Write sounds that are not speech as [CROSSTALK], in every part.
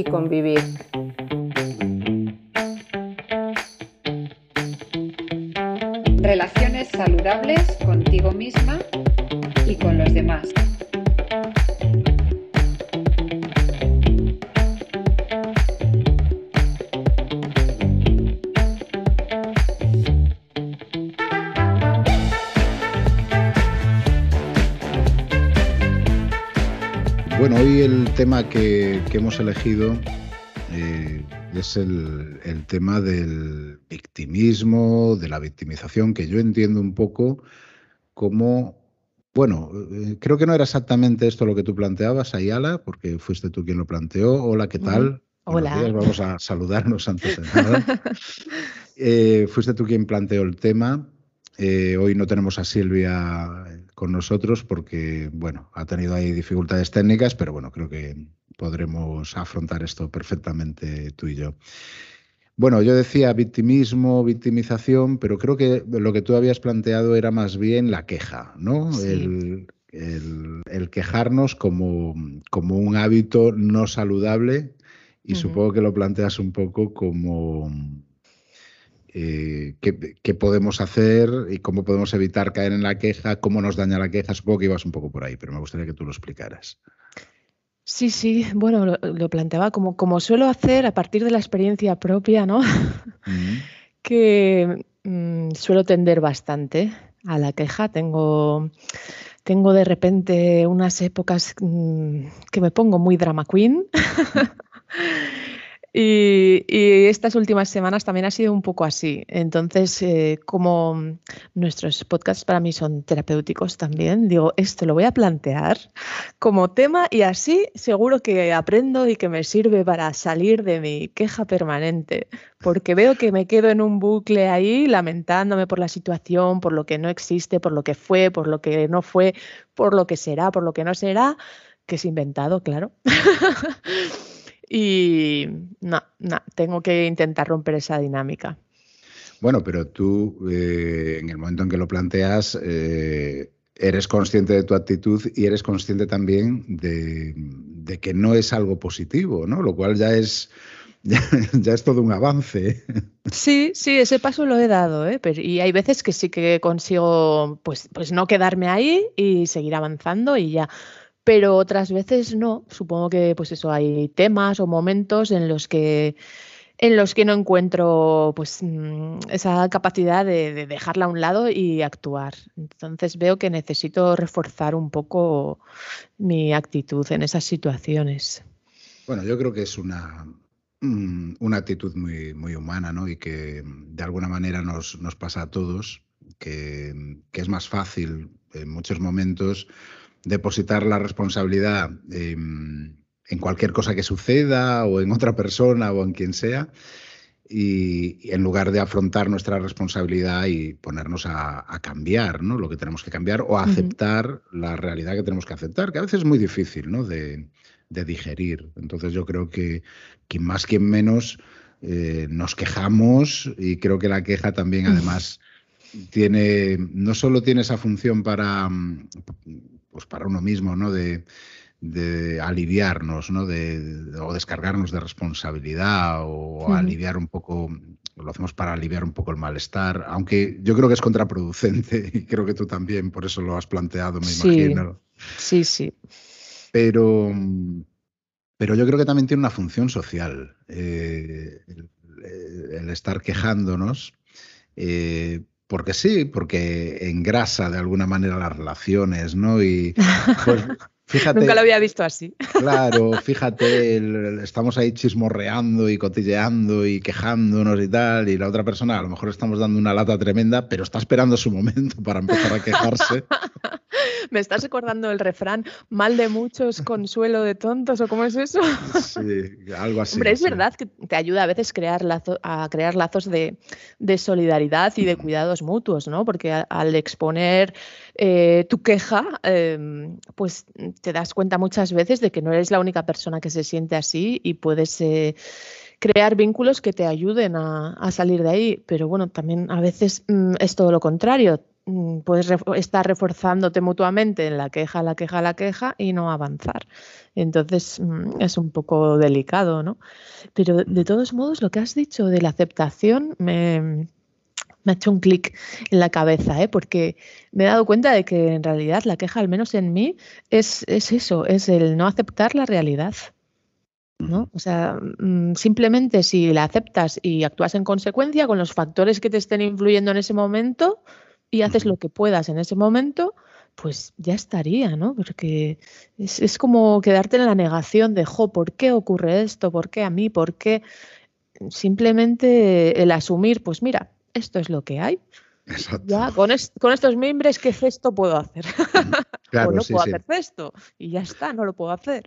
y convivir. Que, hemos elegido eh, es el, tema del victimismo, de la victimización, que yo entiendo un poco como, bueno, eh, creo que no era exactamente esto lo que tú planteabas, Ayala, porque fuiste tú quien lo planteó. Hola, ¿qué tal? Hola. Vamos a [LAUGHS] saludarnos antes de nada. [LAUGHS] Eh, fuiste tú quien planteó el tema. hoy no tenemos a Silvia con nosotros porque, bueno, ha tenido ahí dificultades técnicas, pero bueno, creo que podremos afrontar esto perfectamente tú y yo. Bueno, yo decía victimismo, victimización, pero creo que lo que tú habías planteado era más bien la queja, ¿no? El, quejarnos como, como, un hábito no saludable y supongo que lo planteas un poco como eh, qué, podemos hacer y cómo podemos evitar caer en la queja, cómo nos daña la queja. Supongo que ibas un poco por ahí, pero me gustaría que tú lo explicaras. Sí, sí, bueno, lo, planteaba como, como suelo hacer a partir de la experiencia propia, ¿no? [LAUGHS] que mm, suelo tender bastante a la queja. Tengo, tengo de repente unas épocas mm, que me pongo muy drama queen. [LAUGHS] Y, estas últimas semanas también ha sido un poco así. Entonces, eh, como nuestros podcasts para mí son terapéuticos también, digo, esto lo voy a plantear como tema y así seguro que aprendo y que me sirve para salir de mi queja permanente, porque veo que me quedo en un bucle ahí lamentándome por la situación, por lo que no existe, por lo que fue, por lo que no fue, por lo que será, por lo que no será, que es inventado, claro. [LAUGHS] Y no, no, tengo que intentar romper esa dinámica. Bueno, pero tú eh, en el momento en que lo planteas, eh, eres consciente de tu actitud y eres consciente también de, que no es algo positivo, ¿no? Lo cual ya es, [LAUGHS] ya, es todo un avance. Sí, sí, ese paso lo he dado, ¿eh? y hay veces que sí que consigo pues, pues no quedarme ahí y seguir avanzando y ya pero otras veces no. Supongo que pues eso hay temas o momentos en los que en los que no encuentro pues mm, esa capacidad de, dejarla a un lado y actuar. Entonces veo que necesito reforzar un poco mi actitud en esas situaciones. Bueno, yo creo que es una, mm, una actitud muy, muy humana, ¿no? Y que de alguna manera nos, nos pasa a todos, que, que es más fácil en muchos momentos depositar la responsabilidad en cualquier cosa que suceda o en otra persona o en quien sea. Y, en lugar de afrontar nuestra responsabilidad y ponernos a, cambiar ¿no? lo que tenemos que cambiar o a aceptar la realidad que tenemos que aceptar, que a veces es muy difícil ¿no? de, digerir. Entonces yo creo que quien más, quien menos eh, nos quejamos y creo que la queja también además tiene, no solo tiene esa función para, pues para uno mismo, ¿no? De, aliviarnos, ¿no? De, o descargarnos de responsabilidad o aliviar un poco, lo hacemos para aliviar un poco el malestar, aunque yo creo que es contraproducente [LAUGHS] y creo que tú también por eso lo has planteado, me imagino. Sí, sí. Pero, pero yo creo que también tiene una función social, eh, el, estar quejándonos. Eh, porque sí, porque engrasa de alguna manera las relaciones, ¿no? Y [LAUGHS] pues, fíjate. Nunca lo había visto así. Claro, [LAUGHS] fíjate, estamos ahí chismorreando y cotilleando y quejándonos y tal, y la otra persona a lo mejor estamos dando una lata tremenda, pero está esperando su momento para empezar a quejarse. [LAUGHS] Me estás recordando el refrán, mal de muchos, consuelo de tontos, ¿o cómo es eso? Sí, algo así. Hombre, es verdad que te ayuda a veces crear a crear lazos de, solidaridad y de cuidados mutuos, ¿no? Porque al exponer eh, tu queja, em, pues te das cuenta muchas veces de que no eres la única persona que se siente así y puedes... Eh, crear vínculos que te ayuden a, salir de ahí. Pero bueno, también a veces mm, es todo lo contrario mm, puedes estar reforzándote mutuamente en la queja, la queja, la queja y no avanzar. Entonces mm, es un poco delicado, ¿no? Pero de todos modos, lo que has dicho de la aceptación me, ha hecho un clic en la cabeza, ¿eh? porque me he dado cuenta de que en realidad la queja, al menos en mí, es, es eso, es el no aceptar la realidad. ¿No? O sea, mm, simplemente si la aceptas y actúas en consecuencia con los factores que te estén influyendo en ese momento y haces lo que puedas en ese momento, pues ya estaría, ¿no? Porque es, como quedarte en la negación de, jo, ¿por qué ocurre esto? ¿Por qué a mí? ¿Por qué? Simplemente el asumir, pues mira, esto es lo que hay. Ya, con, con, estos mimbres, ¿qué cesto puedo hacer? [LAUGHS] Claro, o no puedo hacer cesto y ya está, no lo puedo hacer.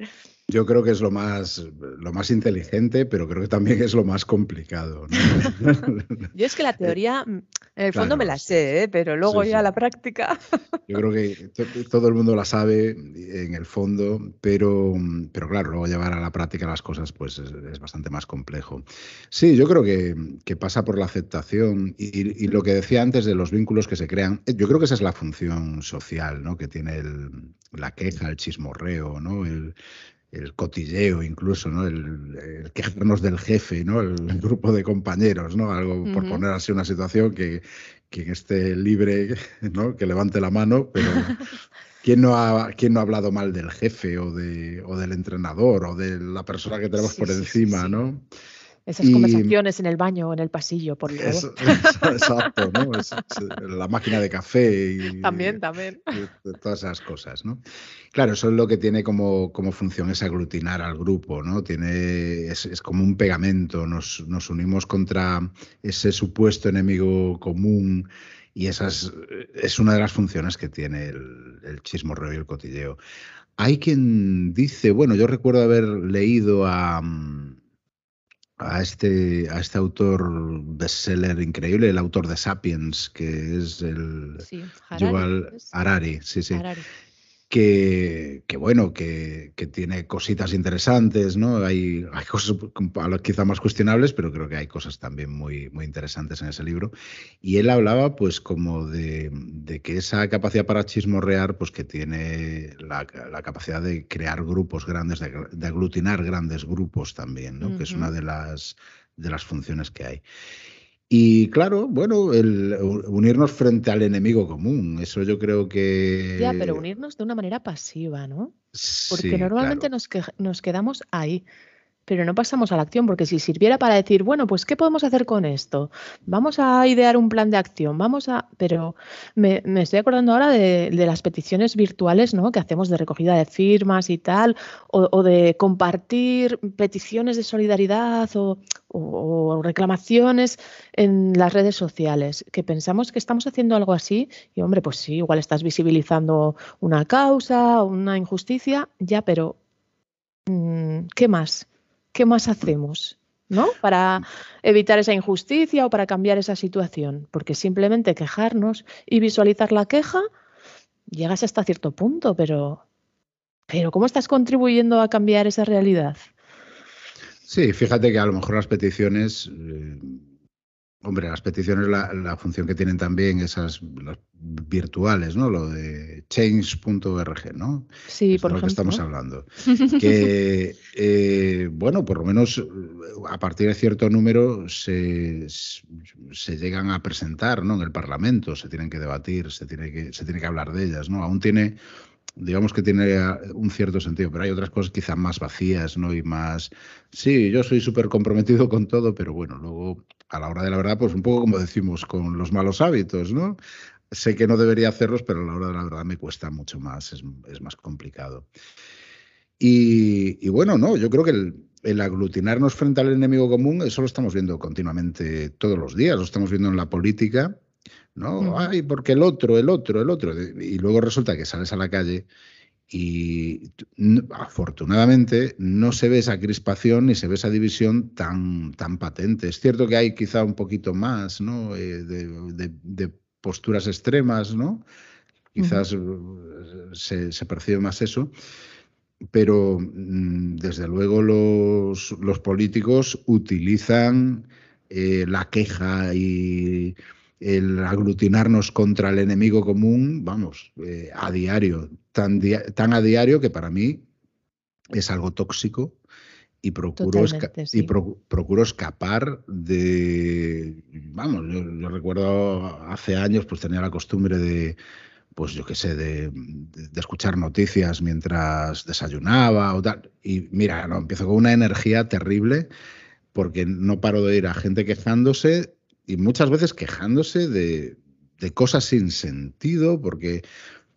Yo creo que es lo más, lo más inteligente, pero creo que también es lo más complicado. [LAUGHS] Yo es que la [LAUGHS] teoría, mm, en el fondo me la sé, ¿eh? pero luego ya la práctica. [LAUGHS] Yo creo que todo el mundo la sabe en el fondo, pero, pero claro, luego llevar a la práctica las cosas pues es, bastante más complejo. Sí, yo creo que, que pasa por la aceptación y, y, lo que decía antes de los vínculos que se crean, eh, yo creo que esa es la función social ¿no? que tiene el, la queja, el chismorreo, ¿no? el, el cotilleo incluso, ¿no? El, quejarnos del jefe, ¿no? El, [LAUGHS] grupo de compañeros, ¿no? Algo por poner así una situación que quien esté libre, [LAUGHS] ¿no? Que levante la mano, pero ¿quién no ha, quién no ha hablado mal del jefe o, de, o del entrenador o de la persona que tenemos por encima, ¿no? Esas conversaciones en el baño o en el pasillo, por favor. exacto, ¿no? la máquina de café y [LAUGHS] también, también. todas esas cosas, ¿no? Claro, eso es lo que tiene como, como función es aglutinar al grupo, ¿no? Tiene, es, como un pegamento, nos, nos, unimos contra ese supuesto enemigo común y esa es, una de las funciones que tiene el, el chismorreo y el cotilleo. Hay quien dice, bueno, yo recuerdo haber leído a a este, a este autor bestseller increíble, el autor de Sapiens, que es el sí, Harari, Harari, sí, sí que, bueno, que, tiene cositas interesantes, ¿no? Hay, [LAUGHS] hay cosas quizá más cuestionables, pero creo que hay cosas también muy, muy interesantes en ese libro. Y él hablaba, pues, como de, que esa capacidad para chismorrear, pues, que tiene la, capacidad de crear grupos grandes, de, aglutinar grandes grupos también, ¿no? Que es una de las, de las funciones que hay. Y claro, bueno, el unirnos frente al enemigo común, eso yo creo que... Ya, pero unirnos de una manera pasiva, ¿no? Porque normalmente nos, nos quedamos ahí pero no pasamos a la acción, porque si sirviera para decir, bueno, pues ¿qué podemos hacer con esto? Vamos a idear un plan de acción, vamos a... Pero me, estoy acordando ahora de, las peticiones virtuales, ¿no? Que hacemos de recogida de firmas y tal, o, de compartir peticiones de solidaridad o, o, reclamaciones en las redes sociales, que pensamos que estamos haciendo algo así y, hombre, pues sí, igual estás visibilizando una causa, una injusticia, ya, pero mm, ¿qué más? ¿Qué más hacemos? ¿no? Para evitar esa injusticia o para cambiar esa situación. Porque simplemente quejarnos y visualizar la queja, llegas hasta cierto punto, pero, pero ¿cómo estás contribuyendo a cambiar esa realidad? Sí, fíjate que a lo mejor las peticiones eh, Hombre, las peticiones, la, función que tienen también esas las virtuales, ¿no? Lo de change.org, ¿no? Sí, por de lo que estamos hablando. Que, eh, bueno, por lo menos a partir de cierto número se, se, llegan a presentar, ¿no? En el Parlamento, se tienen que debatir, se tiene que, se tiene que hablar de ellas, ¿no? Aún tiene digamos que tiene un cierto sentido, pero hay otras cosas quizás más vacías, ¿no? Y más, sí, yo soy súper comprometido con todo, pero bueno, luego a la hora de la verdad, pues un poco como decimos con los malos hábitos, ¿no? Sé que no debería hacerlos, pero a la hora de la verdad me cuesta mucho más, es, más complicado. Y, bueno, no, yo creo que el, aglutinarnos frente al enemigo común, eso lo estamos viendo continuamente todos los días, lo estamos viendo en la política, ¿no? Ay, porque el otro, el otro, el otro. Y luego resulta que sales a la calle y afortunadamente no se ve esa crispación ni se ve esa división tan, tan patente. Es cierto que hay quizá un poquito más ¿no? Eh, de, posturas extremas, ¿no? Quizás se, percibe más eso, pero mm, desde luego los, los políticos utilizan eh, la queja y el aglutinarnos contra el enemigo común, vamos, eh, a diario, tan, tan a diario que para mí es algo tóxico y procuro, y procuro escapar de, vamos, yo, recuerdo hace años pues tenía la costumbre de, pues yo qué sé, de, escuchar noticias mientras desayunaba o tal, y mira, no, empiezo con una energía terrible porque no paro de ir a gente quejándose y muchas veces quejándose de, de cosas sin sentido, porque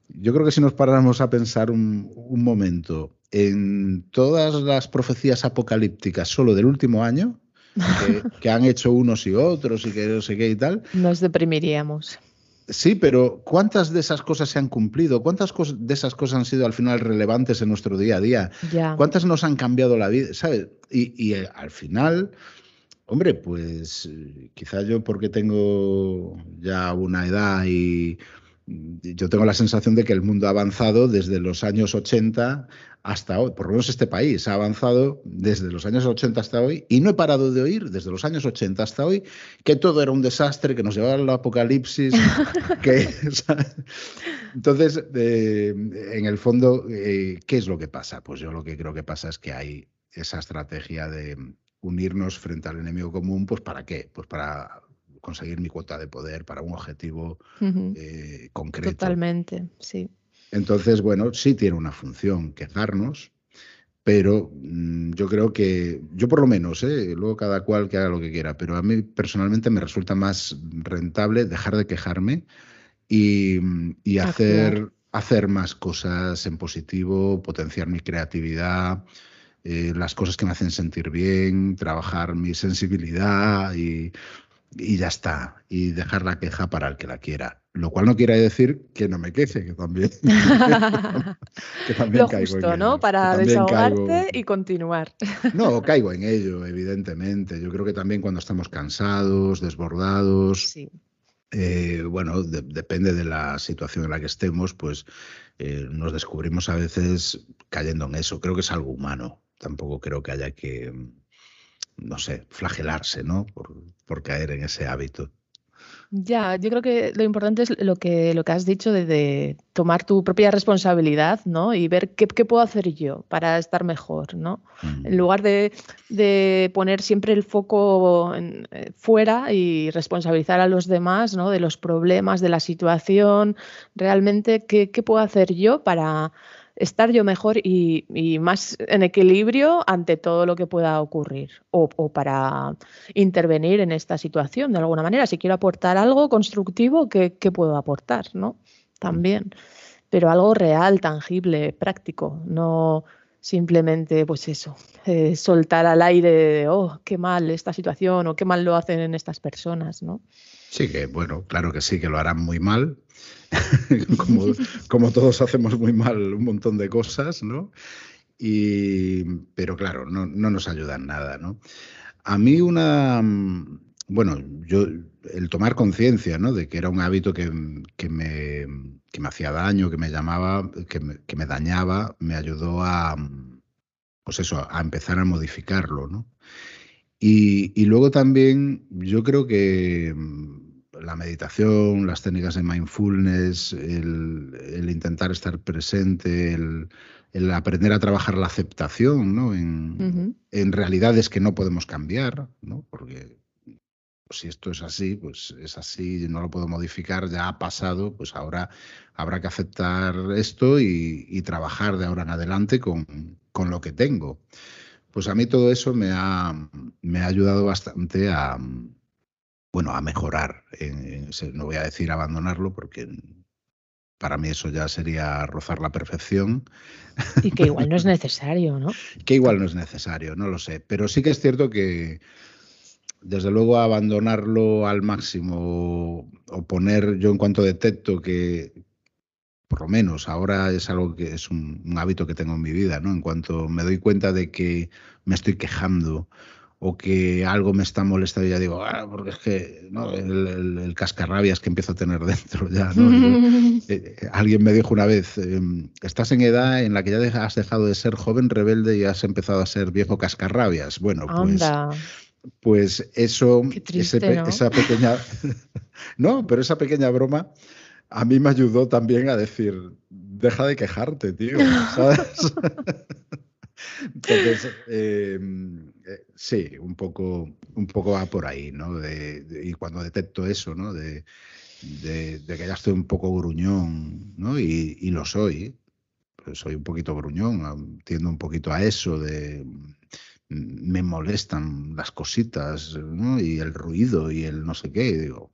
yo creo que si nos paráramos a pensar un, momento en todas las profecías apocalípticas solo del último año, [LAUGHS] que, han hecho unos y otros y que no sé qué y tal. Nos deprimiríamos. Sí, pero ¿cuántas de esas cosas se han cumplido? ¿Cuántas de esas cosas han sido al final relevantes en nuestro día a día? ¿Cuántas nos han cambiado la vida? ¿Sabes? Y, eh, al final, hombre, pues eh, quizá yo porque tengo ya una edad y yo tengo la sensación de que el mundo ha avanzado desde los años 80 hasta hoy, por lo menos este país ha avanzado desde los años 80 hasta hoy y no he parado de oír desde los años 80 hasta hoy que todo era un desastre, que nos llevaba al apocalipsis, [LAUGHS] que... Entonces, eh, en el fondo, eh, ¿qué es lo que pasa? Pues yo lo que creo que pasa es que hay esa estrategia de unirnos frente al enemigo común, pues ¿para qué? Pues para conseguir mi cuota de poder para un objetivo eh, concreto. Totalmente, sí. Entonces, bueno, sí tiene una función quejarnos, pero mm, yo creo que, yo por lo menos, ¿eh? luego cada cual que haga lo que quiera, pero a mí personalmente me resulta más rentable dejar de quejarme y, hacer, hacer más cosas en positivo, potenciar mi creatividad, eh, las cosas que me hacen sentir bien, trabajar mi sensibilidad y y ya está, y dejar la queja para el que la quiera. Lo cual no quiere decir que no me queje, que también, [LAUGHS] que también Lo caigo justo, ¿no? Para desahogarte y continuar. No, caigo en ello, evidentemente. Yo creo que también cuando estamos cansados, desbordados, eh, bueno, depende de la situación en la que estemos, pues eh, nos descubrimos a veces cayendo en eso. Creo que es algo humano. Tampoco creo que haya que no sé, flagelarse, ¿no? Por, caer en ese hábito. Ya, yo creo que lo importante es lo que, lo que has dicho de, tomar tu propia responsabilidad, ¿no? Y ver qué, puedo hacer yo para estar mejor, ¿no? En mm. lugar de, poner siempre el foco eh, fuera y responsabilizar a los demás, ¿no? De los problemas, de la situación, realmente, ¿qué, qué puedo hacer yo para, estar yo mejor y, más en equilibrio ante todo lo que pueda ocurrir o, para intervenir en esta situación de alguna manera. Si quiero aportar algo constructivo, ¿qué, puedo aportar? ¿no? También. Pero algo real, tangible, práctico, no simplemente, pues eso, eh, soltar al aire oh, qué mal esta situación o qué mal lo hacen en estas personas, ¿no? Sí, que bueno, claro que sí, que lo harán muy mal, [LAUGHS] como, todos hacemos muy mal un montón de cosas, ¿no? Y, pero claro, no, no nos ayudan nada, ¿no? A mí una, bueno, yo el tomar conciencia, ¿no? De que era un hábito que, que, me, que me hacía daño, que me llamaba, que me, que me dañaba, me ayudó a, pues eso, a empezar a modificarlo, ¿no? Y, luego también yo creo que la meditación, las técnicas de mindfulness, el, intentar estar presente, el, aprender a trabajar la aceptación ¿no? en, realidades que no podemos cambiar, ¿no? porque si esto es así, pues es así, no lo puedo modificar, ya ha pasado, pues ahora habrá que aceptar esto y, trabajar de ahora en adelante con, con, lo que tengo. Pues a mí todo eso me ha, me ha ayudado bastante a, bueno, a mejorar. no voy a decir abandonarlo porque para mí eso ya sería rozar la perfección. Y que igual no es [LAUGHS] necesario, ¿no? que igual no es necesario, no lo sé. Pero sí que es cierto que, desde luego, abandonarlo al máximo o poner, yo en cuanto detecto que, por lo menos ahora es algo que es un, un hábito que tengo en mi vida, ¿no? En cuanto me doy cuenta de que me estoy quejando o que algo me está molestando y ya digo, ah, porque es que ¿no? el, cascarrabias que empiezo a tener [LAUGHS] dentro ya. [LAUGHS] Eh, eh, alguien me dijo una vez, em, estás en edad en la que ya has dejado de ser joven rebelde y has empezado a ser viejo cascarrabias. Bueno, pues Pues eso, esa pequeña... [LAUGHS] no, pero esa pequeña broma a mí me ayudó también a decir, deja de quejarte, tío, ¿sabes? Entonces, em, eh, sí, un poco, un poco va por ahí, ¿no? y cuando detecto eso, ¿no? De, que ya estoy un poco gruñón, ¿no? Y, y lo soy, pues soy un poquito gruñón, tiendo un poquito a eso de mm, me molestan las cositas ¿no? y el ruido y el no sé qué. Y digo,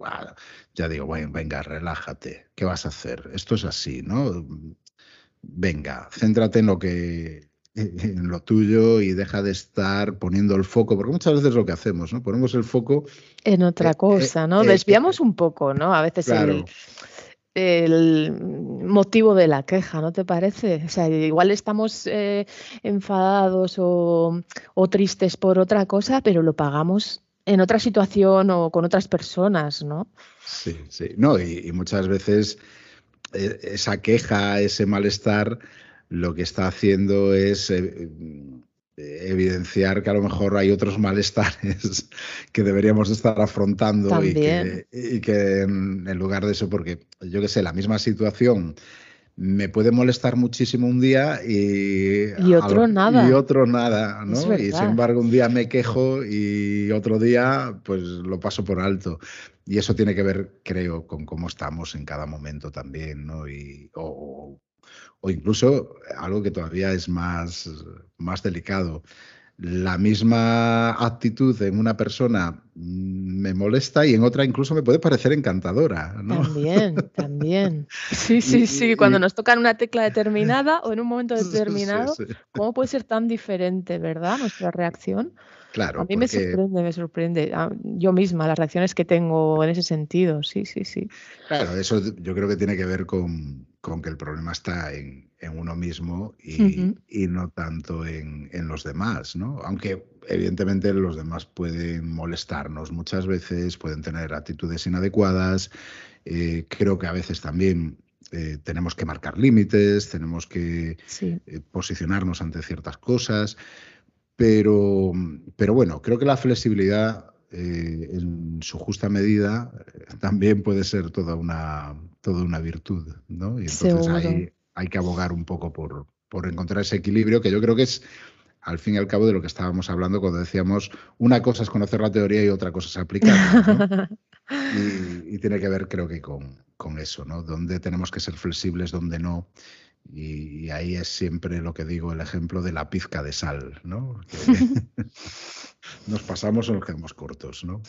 ya digo, bueno, venga, relájate, ¿qué vas a hacer? Esto es así, ¿no? Venga, céntrate en lo que en lo tuyo y deja de estar poniendo el foco, porque muchas veces lo que hacemos, ¿no? Ponemos el foco en otra eh, cosa, ¿no? Eh, Desviamos un poco, ¿no? A veces el, motivo de la queja, ¿no te parece? O sea, igual estamos eh, enfadados o, tristes por otra cosa, pero lo pagamos en otra situación o con otras personas, ¿no? Sí, sí. No, y muchas veces esa queja, ese malestar lo que está haciendo es eh, evidenciar que a lo mejor hay otros malestares [LAUGHS] que deberíamos estar afrontando y que, en, lugar de eso, porque yo que sé, la misma situación me puede molestar muchísimo un día y, y otro nada. Y otro nada, ¿no? Y sin embargo un día me quejo y otro día pues lo paso por alto. Y eso tiene que ver, creo, con cómo estamos en cada momento también, ¿no? Y, o, o incluso algo que todavía es más, más delicado. La misma actitud en una persona me molesta y en otra incluso me puede parecer encantadora. También, también. [LAUGHS] Sí, sí, sí. Cuando nos tocan una tecla determinada o en un momento [LAUGHS] determinado, ¿cómo puede ser tan diferente, verdad? Nuestra reacción. Claro. A mí me sorprende, me sorprende. Ah, yo misma, las reacciones que tengo en ese sentido, sí, sí, sí. Claro, eso yo creo que tiene que ver con, que el problema está en, uno mismo y, no tanto en, los demás, ¿no? Aunque evidentemente los demás pueden molestarnos muchas veces, pueden tener actitudes inadecuadas. Eh, creo que a veces también eh, tenemos que marcar límites, tenemos que eh, posicionarnos ante ciertas cosas. Pero, pero bueno, creo que la flexibilidad en su justa medida también puede ser toda una, toda una virtud, ¿no? Y entonces ahí hay que abogar un poco por, por encontrar ese equilibrio que yo creo que es al fin y al cabo de lo que estábamos hablando cuando decíamos una cosa es conocer la teoría y otra cosa es aplicarla. [LAUGHS] y, y, tiene que ver, creo que, con, con eso, ¿no? Dónde tenemos que ser flexibles, dónde no. Y, ahí es siempre lo que digo, el ejemplo de la pizca de sal, ¿no? [LAUGHS] [LAUGHS] nos pasamos o nos quedamos cortos, ¿no?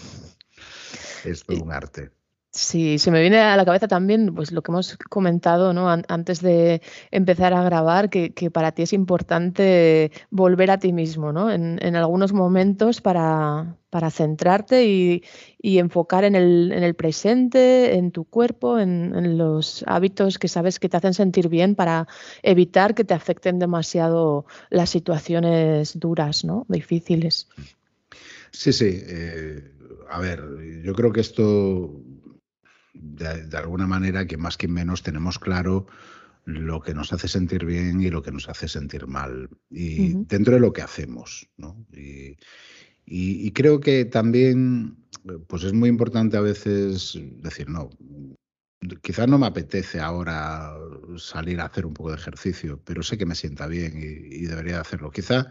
Es todo un arte. Sí, se me viene a la cabeza también pues lo que hemos comentado ¿no? antes de empezar a grabar, que, para ti es importante volver a ti mismo, ¿no? En, algunos momentos para, centrarte y, enfocar en el, en el, presente, en tu cuerpo, en, los hábitos que sabes que te hacen sentir bien para evitar que te afecten demasiado las situaciones duras, ¿no? Difíciles. Sí, sí. Eh, a ver, yo creo que esto de, alguna manera que más que menos tenemos claro lo que nos hace sentir bien y lo que nos hace sentir mal, y dentro de lo que hacemos. ¿no? Y, y, creo que también pues es muy importante a veces decir, no, quizás no me apetece ahora salir a hacer un poco de ejercicio, pero sé que me sienta bien y, y debería hacerlo. Quizá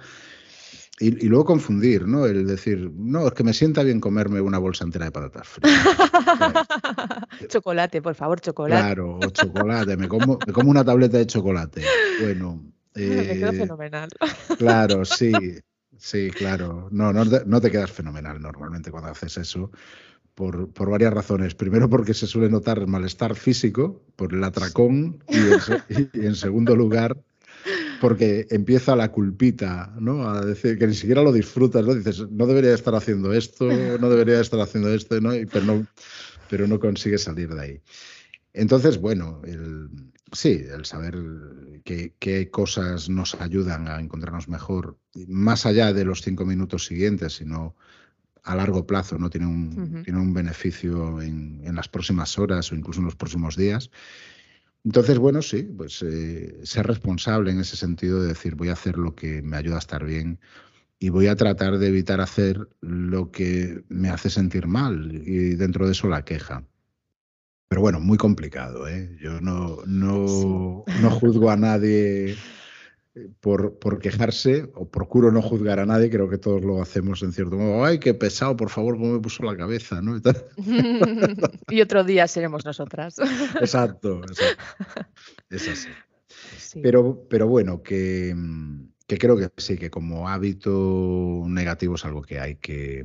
y, luego confundir, ¿no? El decir, no, es que me sienta bien comerme una bolsa entera de patatas frías. [LAUGHS] chocolate, por favor, chocolate. Claro, o chocolate, me como, me como una tableta de chocolate. Bueno. [LAUGHS] me quedo eh, fenomenal. [LAUGHS] Claro, sí, sí, claro. No, no, no te quedas fenomenal normalmente cuando haces eso. Por, por, varias razones. Primero porque se suele notar el malestar físico por el atracón y y en segundo lugar porque empieza la culpita, ¿no? A decir que ni siquiera lo disfrutas, ¿no? Dices, no debería estar haciendo esto, no debería estar haciendo esto, ¿no? Pero no, pero no consigue salir de ahí. Entonces, bueno, el, sí, el saber qué, cosas nos ayudan a encontrarnos mejor, más allá de los cinco minutos siguientes, sino a largo plazo, ¿no? Tiene un, tiene un beneficio en, en, las próximas horas o incluso en los próximos días. Entonces, bueno, sí, pues eh, ser responsable en ese sentido de decir voy a hacer lo que me ayuda a estar bien y voy a tratar de evitar hacer lo que me hace sentir mal y dentro de eso la queja. Pero bueno, muy complicado. ¿eh? Yo no, no, no juzgo a nadie por, por, quejarse o procuro no juzgar a nadie, creo que todos lo hacemos en cierto modo. Ay, qué pesado, por favor, cómo me puso la cabeza, ¿no? Y, [LAUGHS] otro día seremos nosotras. Exacto, exacto. Es así. Pero, pero bueno, que, que, creo que sí, que como hábito negativo es algo que hay que,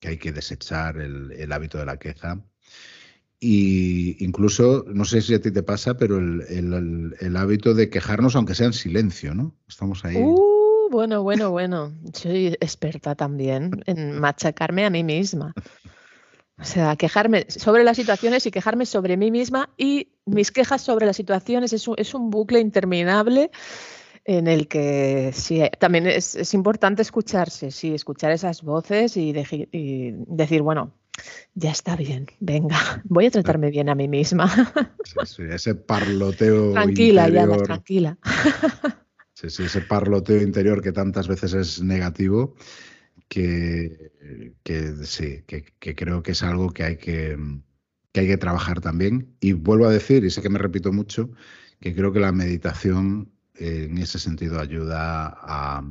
que hay que desechar, el, el hábito de la queja y incluso, no sé si a ti te pasa, pero el, hábito de quejarnos, aunque sea en silencio, ¿no? Estamos ahí. Uh, bueno, bueno, bueno. Soy experta también en machacarme a mí misma. O sea, quejarme sobre las situaciones y quejarme sobre mí misma y mis quejas sobre las situaciones es un, es un bucle interminable en el que sí, también es, importante escucharse, sí, escuchar esas voces y decir, bueno, ya está bien, venga, voy a tratarme bien a mí misma. Sí, sí, ese parloteo. Tranquila, ya, tranquila. Sí, sí, ese parloteo interior que tantas veces es negativo, que, que sí, que, creo que es algo que hay que, que hay que trabajar también. Y vuelvo a decir, y sé que me repito mucho, que creo que la meditación eh, en ese sentido ayuda a,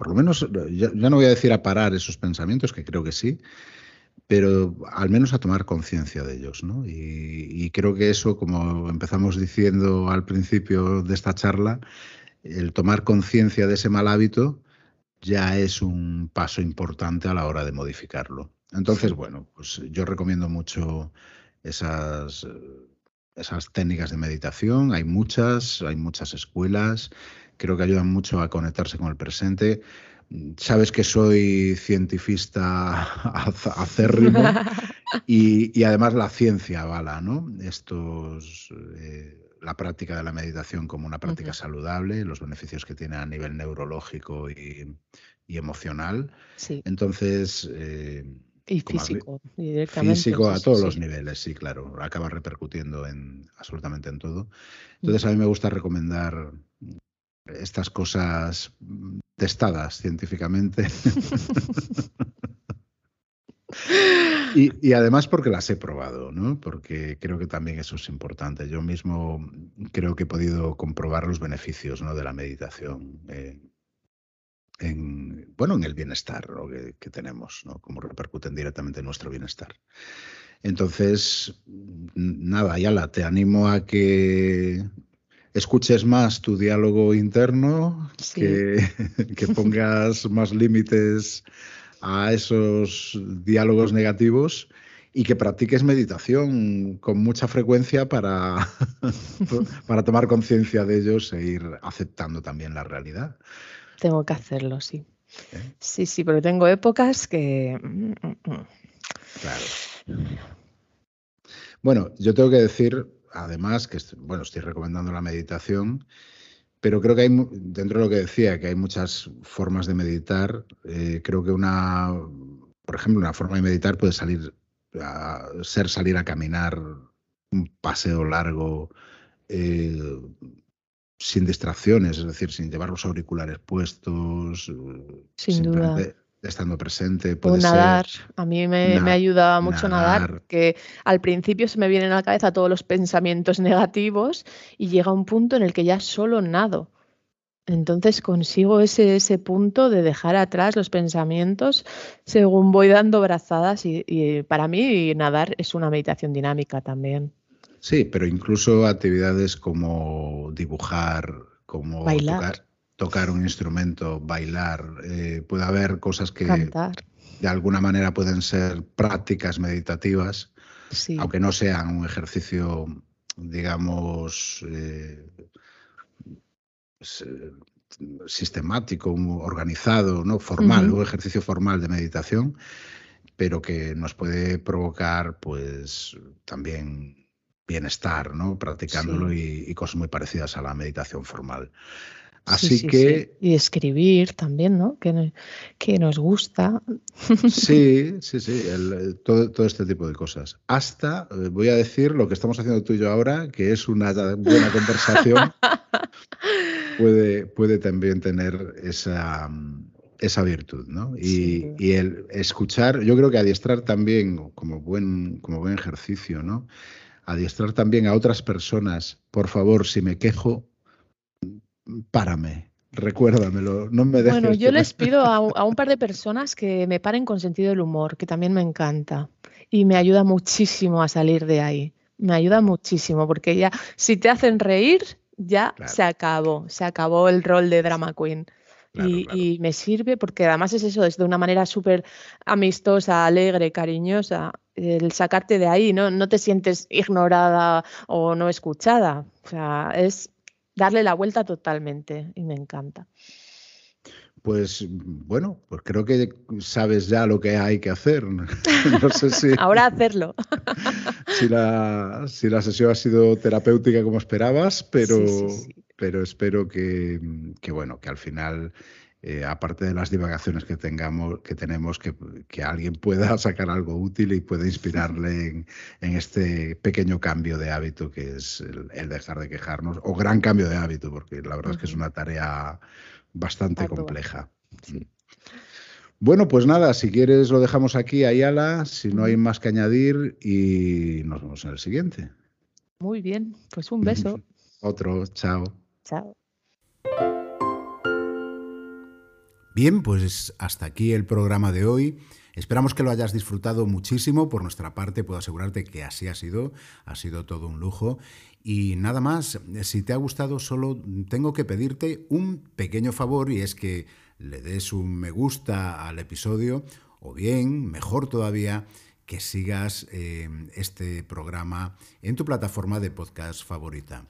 por lo menos, ya, no voy a decir a parar esos pensamientos, que creo que sí, pero al menos a tomar conciencia de ellos. ¿no? Y, creo que eso, como empezamos diciendo al principio de esta charla, el tomar conciencia de ese mal hábito ya es un paso importante a la hora de modificarlo. Entonces, bueno, pues yo recomiendo mucho esas, esas técnicas de meditación. Hay muchas, hay muchas escuelas creo que ayudan mucho a conectarse con el presente. Sabes que soy cientifista [LAUGHS] acérrimo [LAUGHS] y, y además la ciencia avala, ¿no? Estos, eh, la práctica de la meditación como una práctica saludable, los beneficios que tiene a nivel neurológico y, emocional. Sí. Entonces, eh, y físico, directamente. Físico a todos los niveles, sí, claro. Acaba repercutiendo en absolutamente en todo. Entonces, a mí me gusta recomendar estas cosas testadas científicamente. [LAUGHS] y, además porque las he probado, ¿no? Porque creo que también eso es importante. Yo mismo creo que he podido comprobar los beneficios ¿no? de la meditación. Eh, en, bueno, en el bienestar que, que, tenemos, ¿no? cómo repercuten directamente en nuestro bienestar. Entonces, nada, Yala, te animo a que escuches más tu diálogo interno, que, [LAUGHS] que, pongas más límites a esos diálogos negativos y que practiques meditación con mucha frecuencia para, [LAUGHS] para tomar conciencia de ellos e ir aceptando también la realidad. Tengo que hacerlo, sí. ¿Eh? Sí, sí, porque tengo épocas que... Mm, mm, mm. Claro. Bueno, yo tengo que decir, además, que bueno, estoy recomendando la meditación, pero creo que hay, dentro de lo que decía, que hay muchas formas de meditar. Eh, creo que una, por ejemplo, una forma de meditar puede salir a, ser salir a caminar un paseo largo eh, sin distracciones, es decir, sin llevar los auriculares puestos. Sin duda estando presente. o nadar. a mí me, ayudaba mucho nadar. que al principio se me vienen a la cabeza todos los pensamientos negativos y llega un punto en el que ya solo nado. Entonces consigo ese, ese punto de dejar atrás los pensamientos según voy dando brazadas y, para mí nadar es una meditación dinámica también. Sí, pero incluso actividades como dibujar, como Bailar tocar un instrumento, bailar, eh, puede haber cosas que de alguna manera pueden ser prácticas meditativas, aunque no sean un ejercicio, digamos, eh, eh, sistemático, organizado, ¿no? formal, un ejercicio formal de meditación, pero que nos puede provocar, pues, también bienestar, ¿no? Practicándolo y, cosas muy parecidas a la meditación formal. Así que... Y escribir también, ¿no? Que, que nos gusta. Sí, [LAUGHS] sí, sí, todo, todo, este tipo de cosas. Hasta, eh, voy a decir lo que estamos haciendo tú y yo ahora, que es una buena conversación. [LAUGHS] puede, puede también tener esa, esa virtud, ¿no? Y, y, el escuchar, yo creo que adiestrar también, como buen, como buen ejercicio, ¿no? Adiestrar también a otras personas, por favor, si me quejo, párame, recuérdamelo, no me dejes. Bueno, yo les pido a, a, un par de personas que me paren con sentido del humor, que también me encanta y me ayuda muchísimo a salir de ahí. Me ayuda muchísimo porque ya, si te hacen reír, ya claro. se acabó, se acabó el rol de drama queen. Claro, y, claro. y, me sirve porque además es eso, es de una manera súper amistosa, alegre, cariñosa, el sacarte de ahí, ¿no? No te sientes ignorada o no escuchada. O sea, es darle la vuelta totalmente y me encanta. Pues bueno, pues creo que sabes ya lo que hay que hacer. [LAUGHS] No sé si. [LAUGHS] Ahora hacerlo. [LAUGHS] si, la, si la sesión ha sido terapéutica como esperabas, pero, sí, sí, sí. pero espero que, que, bueno, que al final. Eh, aparte de las divagaciones que tengamos, que tenemos, que, que, alguien pueda [LAUGHS] sacar algo útil y pueda inspirarle en, en este pequeño cambio de hábito que es el, el, dejar de quejarnos, o gran cambio de hábito, porque la verdad uh -huh. es que es una tarea bastante compleja. Sí. Bueno, pues nada, si quieres lo dejamos aquí, Ayala, si no hay más que añadir y nos vemos en el siguiente. Muy bien, pues un beso. [LAUGHS] Otro, chao. Chao. Bien, pues hasta aquí el programa de hoy. Esperamos que lo hayas disfrutado muchísimo. Por nuestra parte, puedo asegurarte que así ha sido. Ha sido todo un lujo. Y nada más, si te ha gustado, solo tengo que pedirte un pequeño favor y es que le des un me gusta al episodio o bien, mejor todavía, que sigas eh, este programa en tu plataforma de podcast favorita.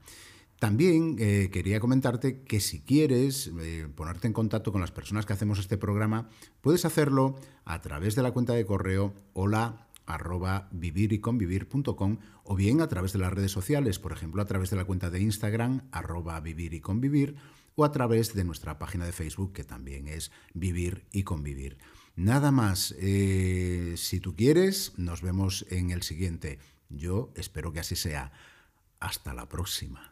También eh, quería comentarte que si quieres eh, ponerte en contacto con las personas que hacemos este programa, puedes hacerlo a través de la cuenta de correo hola arroba viviryconvivir.com o bien a través de las redes sociales, por ejemplo a través de la cuenta de Instagram arroba vivir y convivir o a través de nuestra página de Facebook que también es Vivir y Convivir. Nada más, eh, si tú quieres, nos vemos en el siguiente. Yo espero que así sea. Hasta la próxima.